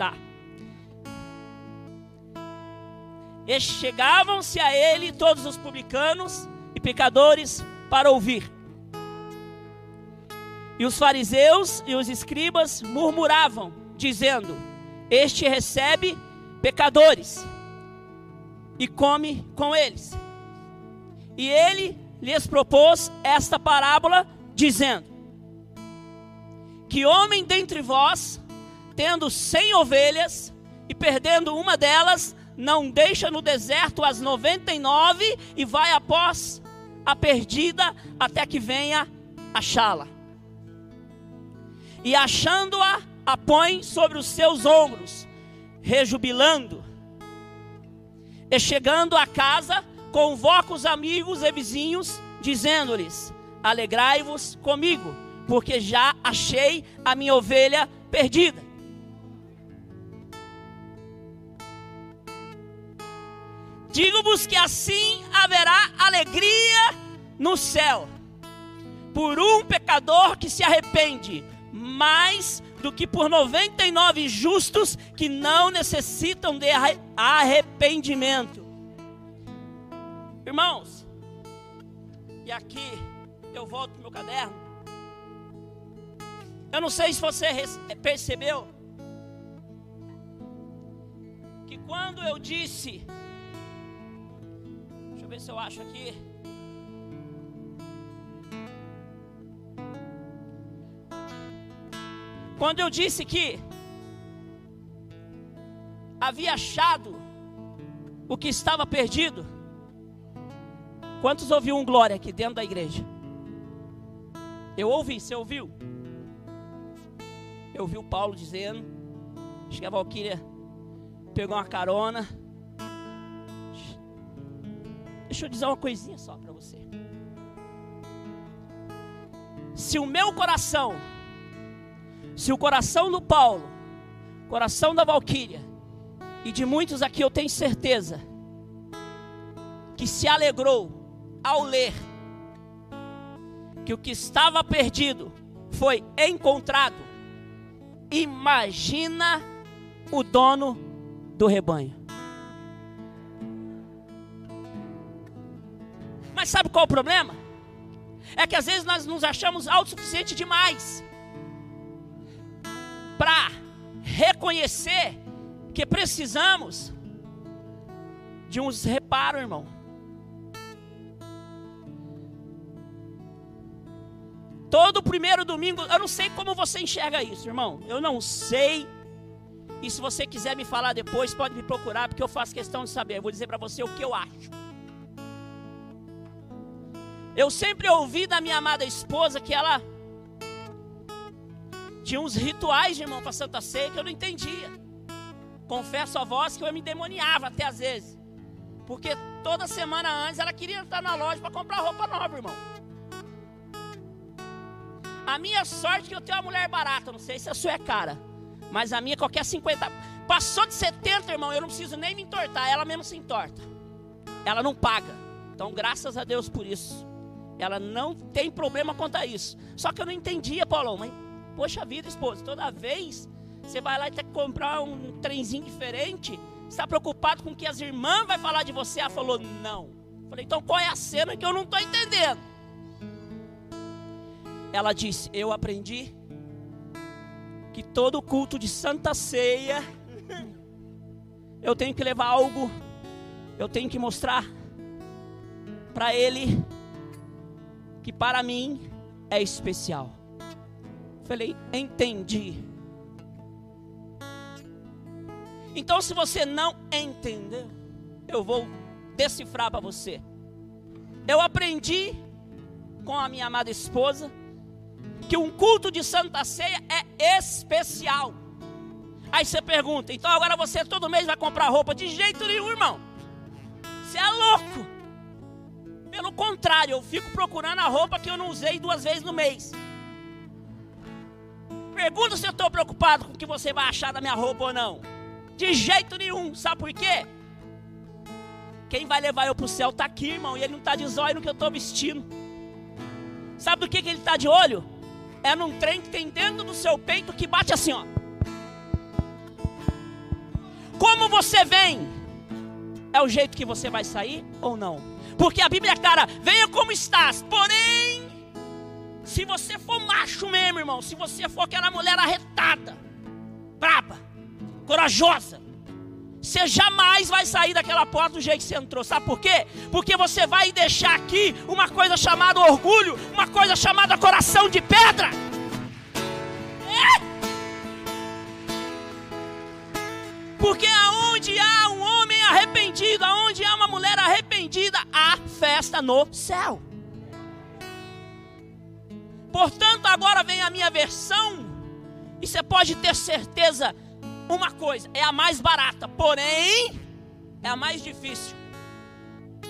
Tá. E chegavam-se a ele todos os publicanos e pecadores para ouvir. E os fariseus e os escribas murmuravam, dizendo: Este recebe pecadores e come com eles. E ele lhes propôs esta parábola, dizendo: Que homem dentre vós, tendo cem ovelhas e perdendo uma delas, não deixa no deserto as noventa e nove e vai após a perdida até que venha achá-la. E achando-a, a põe sobre os seus ombros, rejubilando. E chegando a casa, convoca os amigos e vizinhos, dizendo-lhes: Alegrai-vos comigo, porque já achei a minha ovelha perdida. Digo-vos que assim haverá alegria no céu por um pecador que se arrepende, mais do que por 99 justos que não necessitam de arrependimento. Irmãos, e aqui eu volto para meu caderno. Eu não sei se você percebeu que quando eu disse ver se eu acho aqui. Quando eu disse que havia achado o que estava perdido, quantos ouviu um glória aqui dentro da igreja? Eu ouvi, você ouviu? Eu ouvi o Paulo dizendo, acho que a Valquíria pegou uma carona. Deixa eu dizer uma coisinha só para você. Se o meu coração, se o coração do Paulo, coração da Valquíria, e de muitos aqui eu tenho certeza, que se alegrou ao ler que o que estava perdido foi encontrado, imagina o dono do rebanho. Mas sabe qual é o problema? É que às vezes nós nos achamos autossuficientes demais para reconhecer que precisamos de uns reparos, irmão. Todo primeiro domingo, eu não sei como você enxerga isso, irmão. Eu não sei. E se você quiser me falar depois, pode me procurar, porque eu faço questão de saber. Eu vou dizer para você o que eu acho. Eu sempre ouvi da minha amada esposa que ela tinha uns rituais, irmão, para Santa Ceia que eu não entendia. Confesso a voz que eu me demoniava até às vezes. Porque toda semana antes ela queria estar na loja para comprar roupa nova, irmão. A minha sorte é que eu tenho uma mulher barata, não sei se a sua é cara. Mas a minha qualquer 50. Passou de 70, irmão, eu não preciso nem me entortar, ela mesmo se entorta. Ela não paga. Então, graças a Deus por isso. Ela não tem problema quanto a isso. Só que eu não entendia, Paulão, mas, poxa vida, esposa, toda vez você vai lá e tem que comprar um trenzinho diferente, está preocupado com o que as irmãs vão falar de você? Ela falou, não. Falei, então qual é a cena que eu não estou entendendo? Ela disse, eu aprendi que todo culto de santa ceia, eu tenho que levar algo, eu tenho que mostrar para ele que para mim é especial. Falei, entendi. Então, se você não entendeu, eu vou decifrar para você. Eu aprendi com a minha amada esposa que um culto de Santa Ceia é especial. Aí você pergunta, então agora você todo mês vai comprar roupa? De jeito nenhum, irmão. Você é louco. Pelo contrário, eu fico procurando a roupa que eu não usei duas vezes no mês. Pergunta se eu estou preocupado com o que você vai achar da minha roupa ou não. De jeito nenhum. Sabe por quê? Quem vai levar eu para o céu está aqui, irmão. E ele não está de zóio no que eu estou vestindo. Sabe do que, que ele está de olho? É num trem que tem dentro do seu peito que bate assim, ó. como você vem, é o jeito que você vai sair ou não. Porque a Bíblia é clara, venha como estás, porém, se você for macho mesmo, irmão, se você for aquela mulher arretada, braba, corajosa, você jamais vai sair daquela porta do jeito que você entrou. Sabe por quê? Porque você vai deixar aqui uma coisa chamada orgulho, uma coisa chamada coração de pedra. É? Porque aonde há um homem arrependido, aonde há uma mulher arrependida, há festa no céu. Portanto, agora vem a minha versão, e você pode ter certeza uma coisa, é a mais barata, porém é a mais difícil.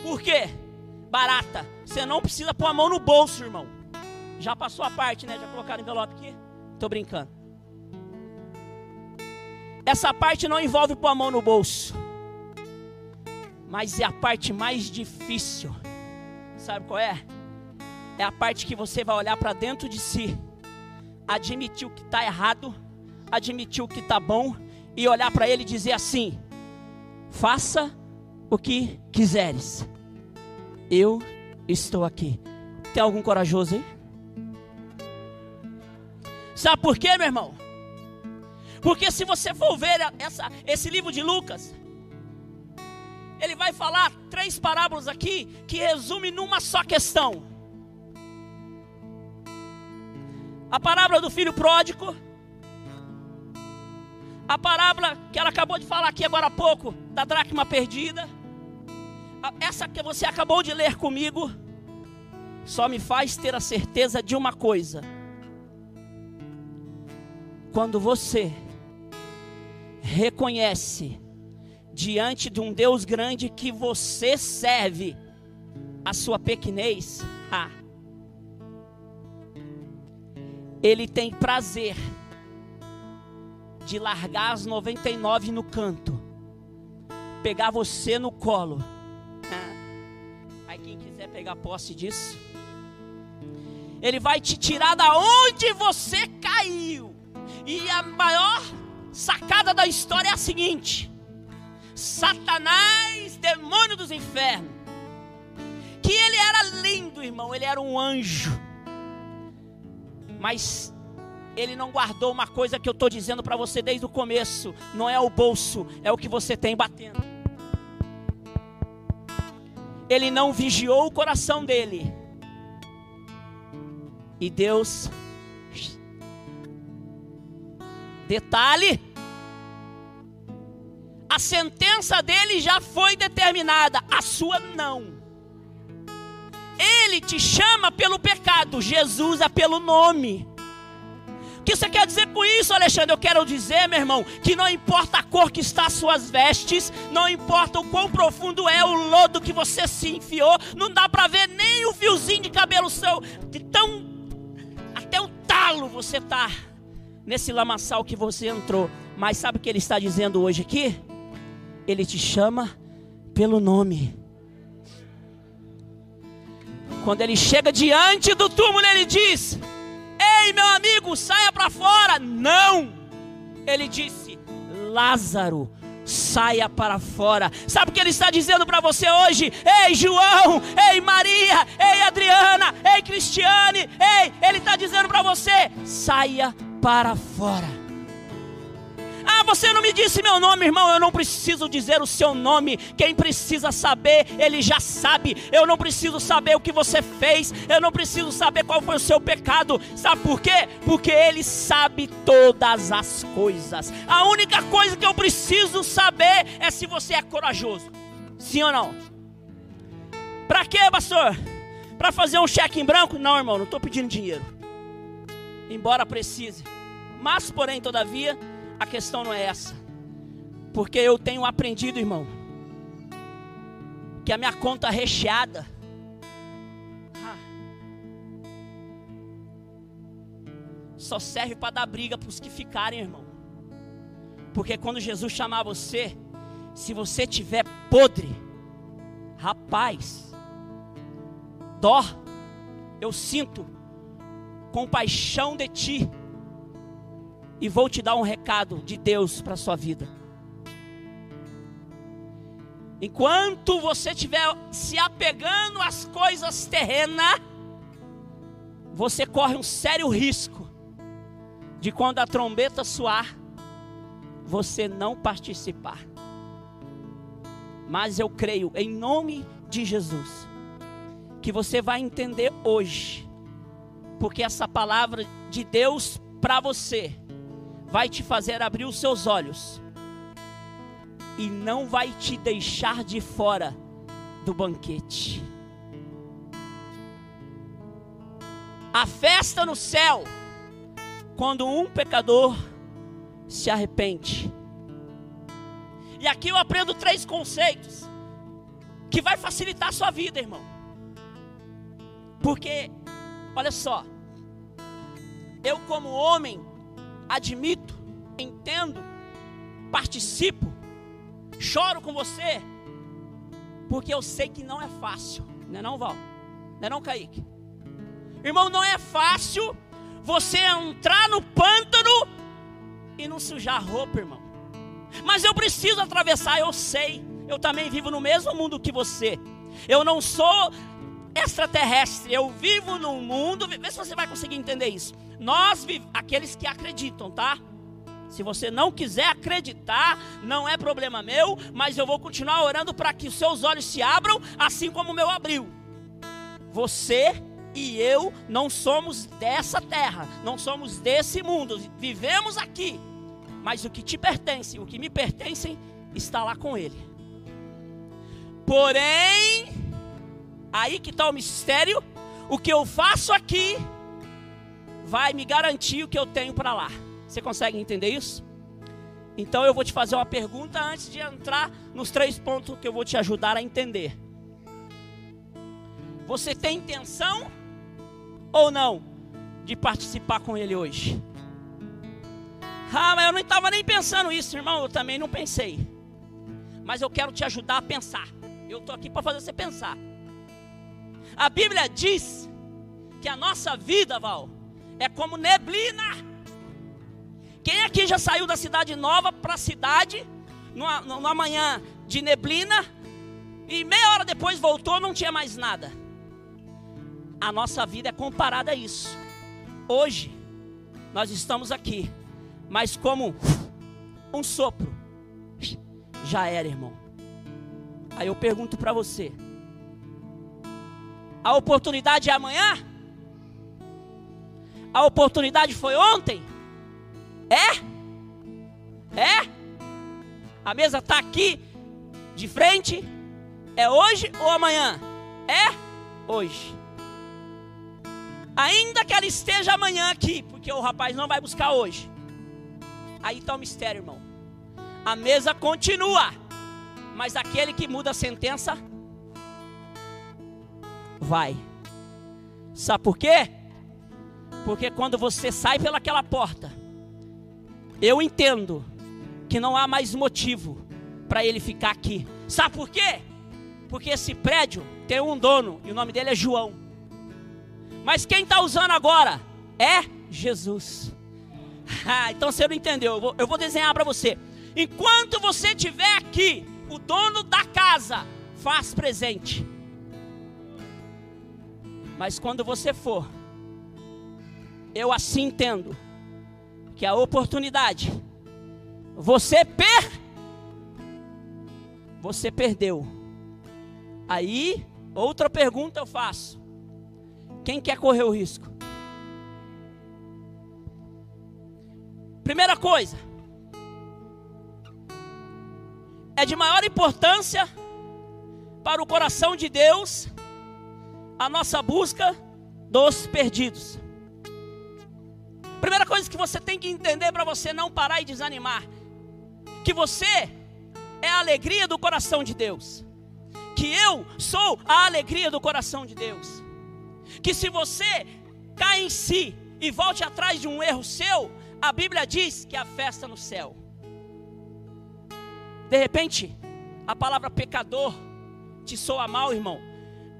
Por quê? Barata. Você não precisa pôr a mão no bolso, irmão. Já passou a parte, né? Já colocaram envelope aqui? Tô brincando. Essa parte não envolve pôr a mão no bolso. Mas é a parte mais difícil. Sabe qual é? É a parte que você vai olhar para dentro de si, admitir o que está errado, admitir o que está bom e olhar para ele e dizer assim: faça o que quiseres, eu estou aqui. Tem algum corajoso aí? Sabe por quê, meu irmão? Porque se você for ver essa, esse livro de Lucas, ele vai falar três parábolas aqui que resume numa só questão. A parábola do filho pródigo, a parábola que ela acabou de falar aqui agora há pouco, da dracma perdida, essa que você acabou de ler comigo, só me faz ter a certeza de uma coisa: quando você reconhece diante de um Deus grande que você serve a sua pequenez, ah, Ele tem prazer de largar as 99 no canto, pegar você no colo. Aí quem quiser pegar posse disso, ele vai te tirar da onde você caiu. E a maior sacada da história é a seguinte: Satanás, demônio dos infernos, que ele era lindo, irmão, ele era um anjo. Mas ele não guardou uma coisa que eu estou dizendo para você desde o começo: não é o bolso, é o que você tem batendo. Ele não vigiou o coração dele. E Deus. Detalhe: a sentença dele já foi determinada, a sua não. Ele te chama pelo pecado, Jesus é pelo nome. O que você quer dizer com isso, Alexandre? Eu quero dizer, meu irmão, que não importa a cor que está as suas vestes, não importa o quão profundo é o lodo que você se enfiou, não dá para ver nem o fiozinho de cabelo seu, de tão até o talo você tá nesse lamaçal que você entrou. Mas sabe o que ele está dizendo hoje aqui? Ele te chama pelo nome. Quando ele chega diante do túmulo, ele diz: Ei, meu amigo, saia para fora. Não! Ele disse: Lázaro, saia para fora. Sabe o que ele está dizendo para você hoje? Ei, João, ei, Maria, ei, Adriana, ei, Cristiane, ei, ele está dizendo para você: saia para fora. Você não me disse meu nome, irmão. Eu não preciso dizer o seu nome. Quem precisa saber, ele já sabe. Eu não preciso saber o que você fez. Eu não preciso saber qual foi o seu pecado. Sabe por quê? Porque ele sabe todas as coisas. A única coisa que eu preciso saber é se você é corajoso. Sim ou não? Para quê, pastor? Para fazer um cheque em branco? Não, irmão, não estou pedindo dinheiro. Embora precise. Mas, porém, todavia, a questão não é essa. Porque eu tenho aprendido, irmão, que a minha conta recheada. Só serve para dar briga para os que ficarem, irmão. Porque quando Jesus chamar você, se você tiver podre, rapaz, dó, eu sinto compaixão de ti e vou te dar um recado de Deus para a sua vida. Enquanto você estiver se apegando às coisas terrenas, você corre um sério risco de quando a trombeta soar, você não participar. Mas eu creio, em nome de Jesus, que você vai entender hoje, porque essa palavra de Deus para você vai te fazer abrir os seus olhos e não vai te deixar de fora do banquete. A festa no céu, quando um pecador se arrepende. E aqui eu aprendo três conceitos que vai facilitar a sua vida, irmão. Porque, olha só, eu como homem admito, entendo, participo, choro com você, porque eu sei que não é fácil, não é não, Val? Não é não, Kaique? Irmão, não é fácil você entrar no pântano e não sujar a roupa, irmão. Mas eu preciso atravessar, eu sei. Eu também vivo no mesmo mundo que você. Eu não sou extraterrestre, eu vivo num mundo. Vê se você vai conseguir entender isso. Nós, aqueles que acreditam, tá? Se você não quiser acreditar, não é problema meu, mas eu vou continuar orando para que os seus olhos se abram, assim como o meu abriu. Você e eu não somos dessa terra, não somos desse mundo, vivemos aqui, mas o que te pertence, o que me pertencem, está lá com Ele. Porém, aí que está o mistério, o que eu faço aqui vai me garantir o que eu tenho para lá. Você consegue entender isso? Então eu vou te fazer uma pergunta antes de entrar nos três pontos que eu vou te ajudar a entender. Você tem intenção ou não de participar com ele hoje? Ah, mas eu não estava nem pensando isso, irmão. Eu também não pensei. Mas eu quero te ajudar a pensar. Eu estou aqui para fazer você pensar. A Bíblia diz que a nossa vida, Val, é como neblina quem aqui já saiu da cidade nova para a cidade, numa, numa manhã de neblina, e meia hora depois voltou, não tinha mais nada? A nossa vida é comparada a isso. Hoje, nós estamos aqui, mas como um sopro, já era, irmão. Aí eu pergunto para você: a oportunidade é amanhã? A oportunidade foi ontem? É? É? A mesa está aqui de frente? É hoje ou amanhã? É hoje. Ainda que ela esteja amanhã aqui, porque o rapaz não vai buscar hoje. Aí está o mistério, irmão. A mesa continua, mas aquele que muda a sentença vai. Sabe por quê? Porque quando você sai pelaquela porta, eu entendo que não há mais motivo para ele ficar aqui. Sabe por quê? Porque esse prédio tem um dono e o nome dele é João. Mas quem está usando agora é Jesus. Ah, então você não entendeu. Eu vou, eu vou desenhar para você. Enquanto você estiver aqui, o dono da casa faz presente. Mas quando você for, eu assim entendo que a oportunidade você per você perdeu. Aí, outra pergunta eu faço. Quem quer correr o risco? Primeira coisa, é de maior importância para o coração de Deus a nossa busca dos perdidos. Primeira coisa que você tem que entender para você não parar e desanimar: que você é a alegria do coração de Deus. Que eu sou a alegria do coração de Deus. Que se você cai em si e volte atrás de um erro seu, a Bíblia diz que a festa no céu. De repente, a palavra pecador te soa mal, irmão.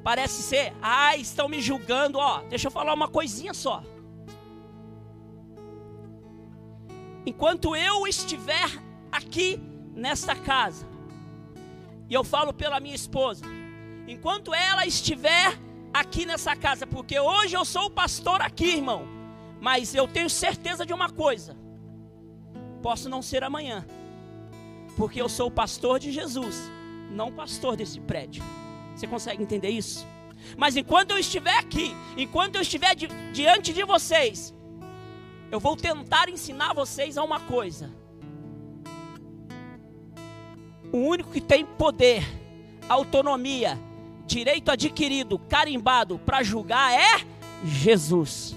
Parece ser, ah, estão me julgando, ó. Deixa eu falar uma coisinha só. enquanto eu estiver aqui nesta casa, E eu falo pela minha esposa. Enquanto ela estiver aqui nessa casa, porque hoje eu sou o pastor aqui, irmão. Mas eu tenho certeza de uma coisa: posso não ser amanhã, porque eu sou o pastor de Jesus, não pastor desse prédio. Você consegue entender isso? Mas enquanto eu estiver aqui, enquanto eu estiver di diante de vocês, eu vou tentar ensinar vocês a uma coisa. O único que tem poder, autonomia, direito adquirido, carimbado para julgar é Jesus.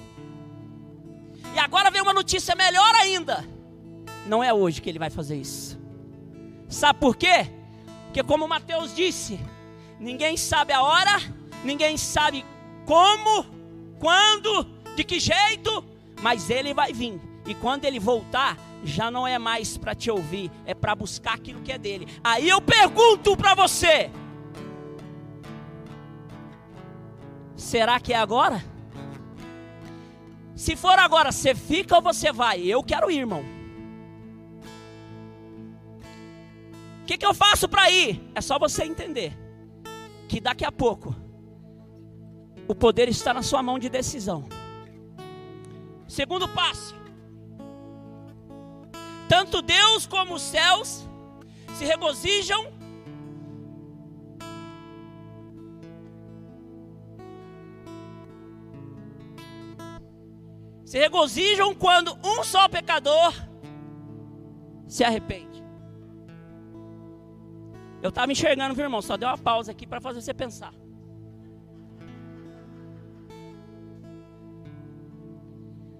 E agora vem uma notícia melhor ainda. Não é hoje que ele vai fazer isso. Sabe por quê? Porque como Mateus disse, ninguém sabe a hora, ninguém sabe como, quando, de que jeito, mas ele vai vir. E quando ele voltar, já não é mais para te ouvir, é para buscar aquilo que é dele. Aí eu pergunto para você: será que é agora? Se for agora, você fica ou você vai? Eu quero ir, irmão. O que, que eu faço para ir? É só você entender que daqui a pouco o poder está na sua mão de decisão. Segundo passo. Tanto Deus como os céus se regozijam se regozijam quando um só pecador se arrepende. Eu estava enxergando, viu, irmão? Só deu uma pausa aqui para fazer você pensar.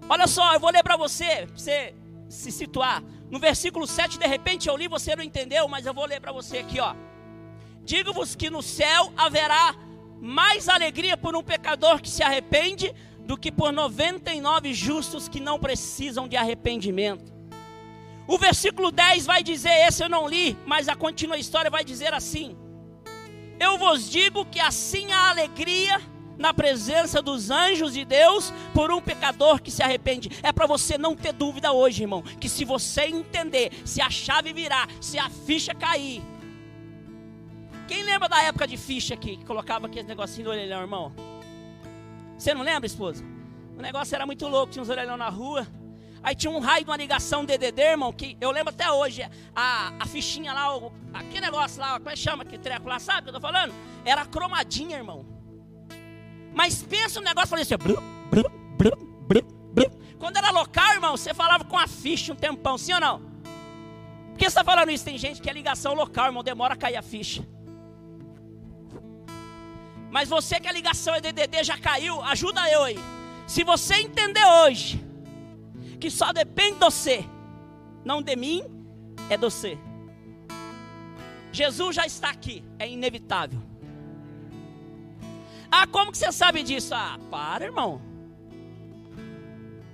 Olha só, eu vou ler para você, para você se situar. No versículo 7, de repente eu li, você não entendeu, mas eu vou ler para você aqui, ó. Digo-vos que no céu haverá mais alegria por um pecador que se arrepende do que por 99 justos que não precisam de arrependimento. O versículo 10 vai dizer, esse eu não li, mas a contínua história vai dizer assim: Eu vos digo que assim a alegria na presença dos anjos de Deus por um pecador que se arrepende. É para você não ter dúvida hoje, irmão, que se você entender, se a chave virar, se a ficha cair. Quem lembra da época de ficha aqui, que colocava aquele negocinho no orelhão, irmão? Você não lembra, esposa? O negócio era muito louco, tinha uns orelhão na rua. Aí tinha um raio de uma ligação DDD, irmão, que eu lembro até hoje. A, a fichinha lá, o, aquele negócio lá, como é que chama? Que treco lá, sabe o que eu tô falando? Era cromadinha, irmão. Mas pensa no negócio, falei assim, brum, brum, brum, brum, brum. Quando era local, irmão, você falava com a ficha um tempão, sim ou não? Por que você está falando isso? Tem gente que é ligação local, irmão, demora a cair a ficha. Mas você que a ligação é DDD já caiu, ajuda eu aí. Se você entender hoje que só depende de você, não de mim, é de você. Jesus já está aqui, é inevitável. Ah, como que você sabe disso? Ah, para, irmão.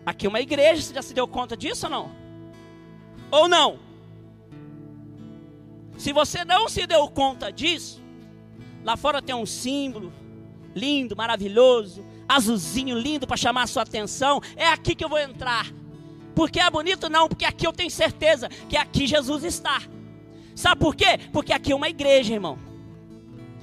Aqui é uma igreja, você já se deu conta disso ou não? Ou não? Se você não se deu conta disso, lá fora tem um símbolo lindo, maravilhoso, azulzinho lindo para chamar a sua atenção. É aqui que eu vou entrar. Porque é bonito? Não, porque aqui eu tenho certeza que aqui Jesus está. Sabe por quê? Porque aqui é uma igreja, irmão.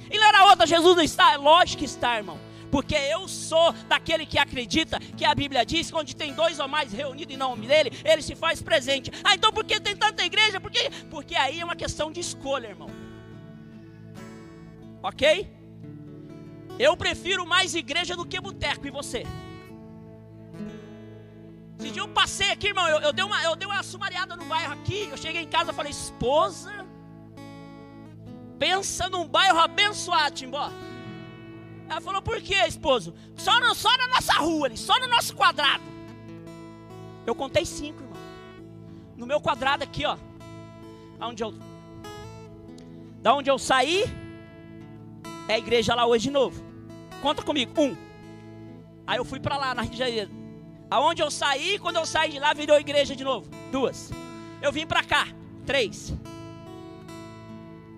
E lá na outra, Jesus não está? É lógico que está, irmão. Porque eu sou daquele que acredita que a Bíblia diz que onde tem dois ou mais reunidos em nome dele, ele se faz presente. Ah, então por que tem tanta igreja? Por? Porque aí é uma questão de escolha, irmão. Ok? Eu prefiro mais igreja do que boteco, e você? Esse dia eu passei aqui, irmão, eu, eu, dei uma, eu dei uma sumariada no bairro aqui, eu cheguei em casa e falei, esposa, Pensa num bairro abençoado, Timbó. Ela falou, por que, esposo? Só, no, só na nossa rua só no nosso quadrado. Eu contei cinco, irmão. No meu quadrado aqui, ó. Onde eu. Da onde eu saí, é a igreja lá hoje de novo. Conta comigo. Um. Aí eu fui para lá, na Rio de Janeiro. Aonde eu saí, quando eu saí de lá, virou igreja de novo. Duas. Eu vim para cá. Três.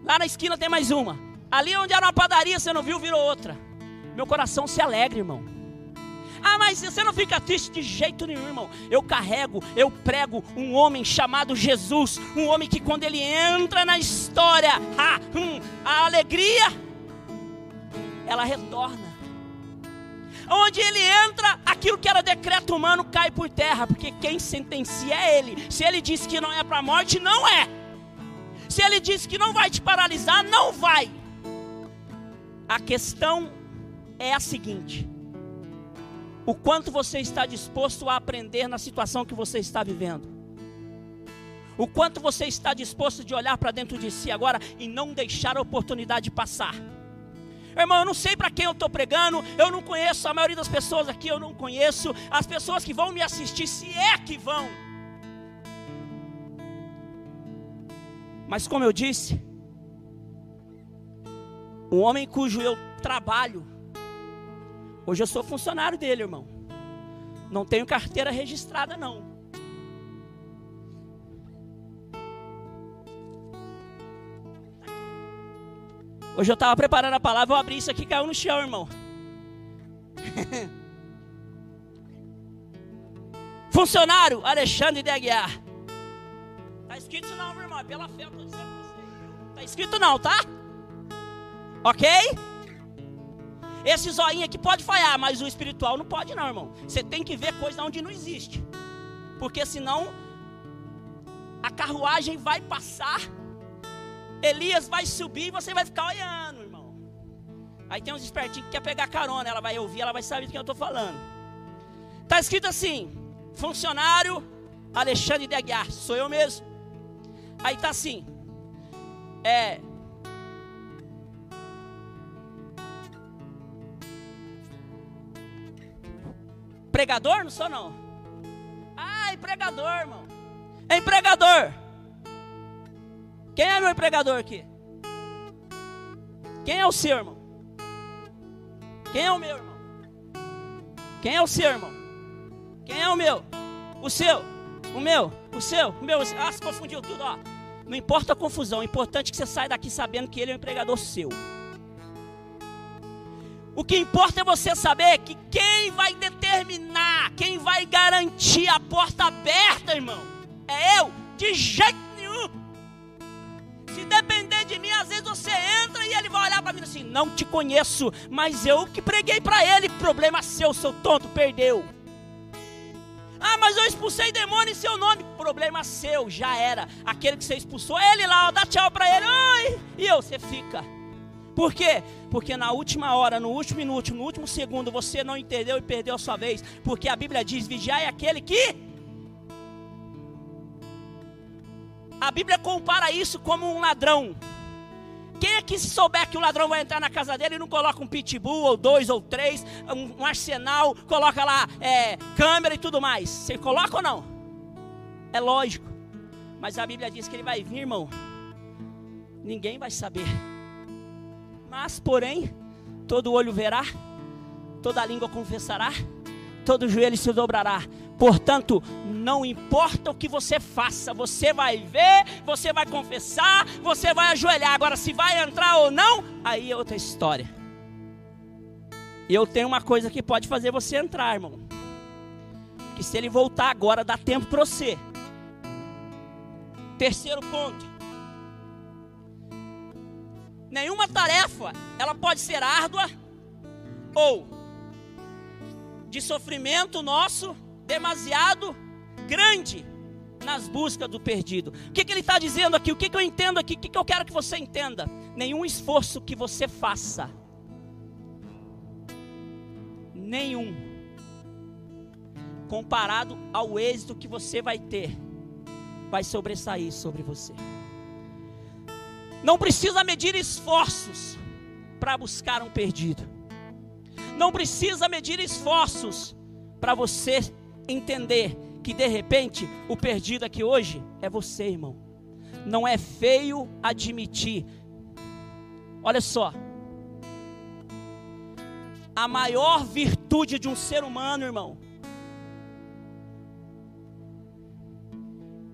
Lá na esquina tem mais uma. Ali onde era uma padaria, você não viu, virou outra. Meu coração se alegra, irmão. Ah, mas você não fica triste de jeito nenhum, irmão. Eu carrego, eu prego um homem chamado Jesus. Um homem que quando ele entra na história, hum, a alegria, ela retorna. Onde ele entra, aquilo que era decreto humano cai por terra, porque quem sentencia é ele. Se ele diz que não é para a morte, não é. Se ele diz que não vai te paralisar, não vai. A questão é a seguinte: o quanto você está disposto a aprender na situação que você está vivendo. O quanto você está disposto de olhar para dentro de si agora e não deixar a oportunidade passar. Irmão, eu não sei para quem eu estou pregando, eu não conheço, a maioria das pessoas aqui eu não conheço, as pessoas que vão me assistir, se é que vão. Mas como eu disse, um homem cujo eu trabalho, hoje eu sou funcionário dele, irmão. Não tenho carteira registrada, não. Hoje eu estava preparando a palavra, eu abri isso aqui e caiu no chão, irmão. Funcionário Alexandre de Aguiar. Está escrito não, meu irmão, é pela fé eu estou dizendo para você. Está escrito não, tá? Ok? Esse zoinho aqui pode falhar, mas o espiritual não pode não, irmão. Você tem que ver coisa onde não existe. Porque senão a carruagem vai passar Elias vai subir e você vai ficar olhando, irmão. Aí tem uns espertinhos que quer pegar carona, ela vai ouvir, ela vai saber do que eu estou falando. Está escrito assim: funcionário Alexandre de Aguiar, sou eu mesmo. Aí está assim: é. Pregador? Não sou não. Ah, empregador, irmão. É empregador. Quem é meu empregador aqui? Quem é o seu irmão? Quem é o meu irmão? Quem é o seu irmão? Quem é o meu? O seu? O meu? O seu? O meu? Ah, se confundiu tudo, ó. Não importa a confusão, o importante é que você saia daqui sabendo que ele é um empregador seu. O que importa é você saber que quem vai determinar, quem vai garantir a porta aberta, irmão, é eu, de jeito de mim, às vezes você entra e ele vai olhar para mim assim: Não te conheço, mas eu que preguei para ele. Problema seu, seu tonto, perdeu. Ah, mas eu expulsei demônio em seu nome. Problema seu, já era. Aquele que você expulsou, ele lá, ó, dá tchau para ele. E eu, você fica. Por quê? Porque na última hora, no último minuto, no último segundo, você não entendeu e perdeu a sua vez. Porque a Bíblia diz: vigiai aquele que A Bíblia compara isso como um ladrão. Quem é que souber que o ladrão vai entrar na casa dele e não coloca um pitbull, ou dois, ou três, um, um arsenal, coloca lá é, câmera e tudo mais? Você coloca ou não? É lógico. Mas a Bíblia diz que ele vai vir, irmão. Ninguém vai saber. Mas, porém, todo olho verá, toda língua confessará, todo joelho se dobrará. Portanto, não importa o que você faça, você vai ver, você vai confessar, você vai ajoelhar. Agora, se vai entrar ou não, aí é outra história. Eu tenho uma coisa que pode fazer você entrar, irmão. Que se ele voltar agora, dá tempo para você. Terceiro ponto. Nenhuma tarefa, ela pode ser árdua ou de sofrimento nosso demasiado grande nas buscas do perdido. O que, que ele está dizendo aqui? O que, que eu entendo aqui? O que, que eu quero que você entenda? Nenhum esforço que você faça, nenhum, comparado ao êxito que você vai ter, vai sobressair sobre você. Não precisa medir esforços para buscar um perdido. Não precisa medir esforços para você entender que de repente o perdido aqui hoje é você, irmão. Não é feio admitir. Olha só. A maior virtude de um ser humano, irmão,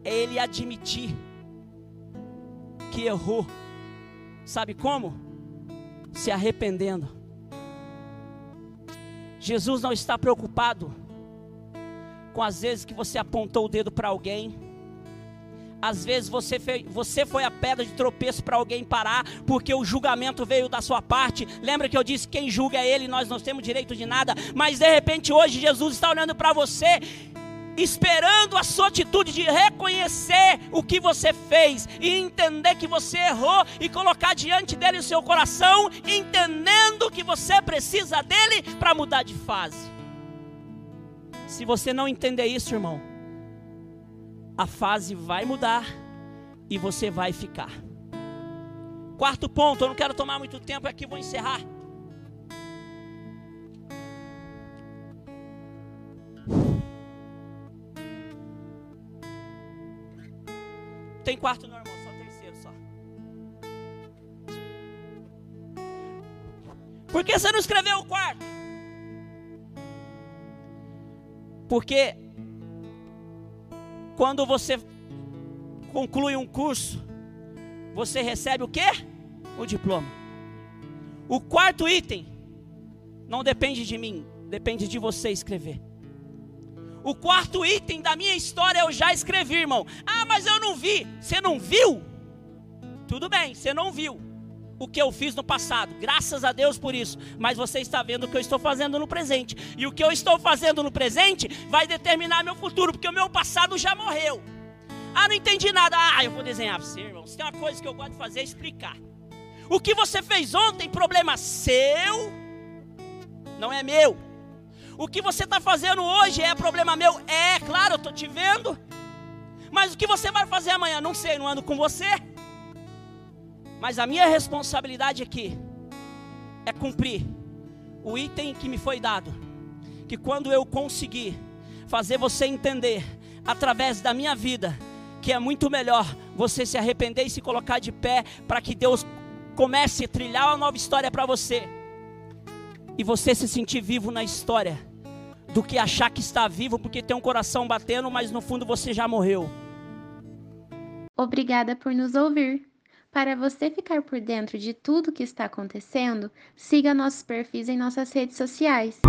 é ele admitir que errou. Sabe como? Se arrependendo. Jesus não está preocupado com as vezes que você apontou o dedo para alguém. Às vezes você, você foi a pedra de tropeço para alguém parar, porque o julgamento veio da sua parte. Lembra que eu disse: quem julga é Ele, nós não temos direito de nada. Mas de repente hoje Jesus está olhando para você esperando a sua atitude de reconhecer o que você fez e entender que você errou e colocar diante dele o seu coração, entendendo que você precisa dele para mudar de fase. Se você não entender isso, irmão, a fase vai mudar e você vai ficar. Quarto ponto, eu não quero tomar muito tempo aqui, vou encerrar. Tem quarto normal, só terceiro só. Por que você não escreveu o quarto? Porque quando você conclui um curso, você recebe o quê? O diploma. O quarto item não depende de mim, depende de você escrever. O quarto item da minha história eu já escrevi, irmão. Ah, mas eu não vi. Você não viu? Tudo bem, você não viu o que eu fiz no passado. Graças a Deus por isso. Mas você está vendo o que eu estou fazendo no presente. E o que eu estou fazendo no presente vai determinar meu futuro, porque o meu passado já morreu. Ah, não entendi nada. Ah, eu vou desenhar para você, irmão. Se tem uma coisa que eu gosto de fazer é explicar. O que você fez ontem, problema seu, não é meu. O que você está fazendo hoje é problema meu? É, claro, eu estou te vendo. Mas o que você vai fazer amanhã? Não sei, não ando com você. Mas a minha responsabilidade aqui é cumprir o item que me foi dado. Que quando eu conseguir fazer você entender, através da minha vida, que é muito melhor você se arrepender e se colocar de pé para que Deus comece a trilhar uma nova história para você e você se sentir vivo na história, do que achar que está vivo porque tem um coração batendo, mas no fundo você já morreu. Obrigada por nos ouvir. Para você ficar por dentro de tudo que está acontecendo, siga nossos perfis em nossas redes sociais.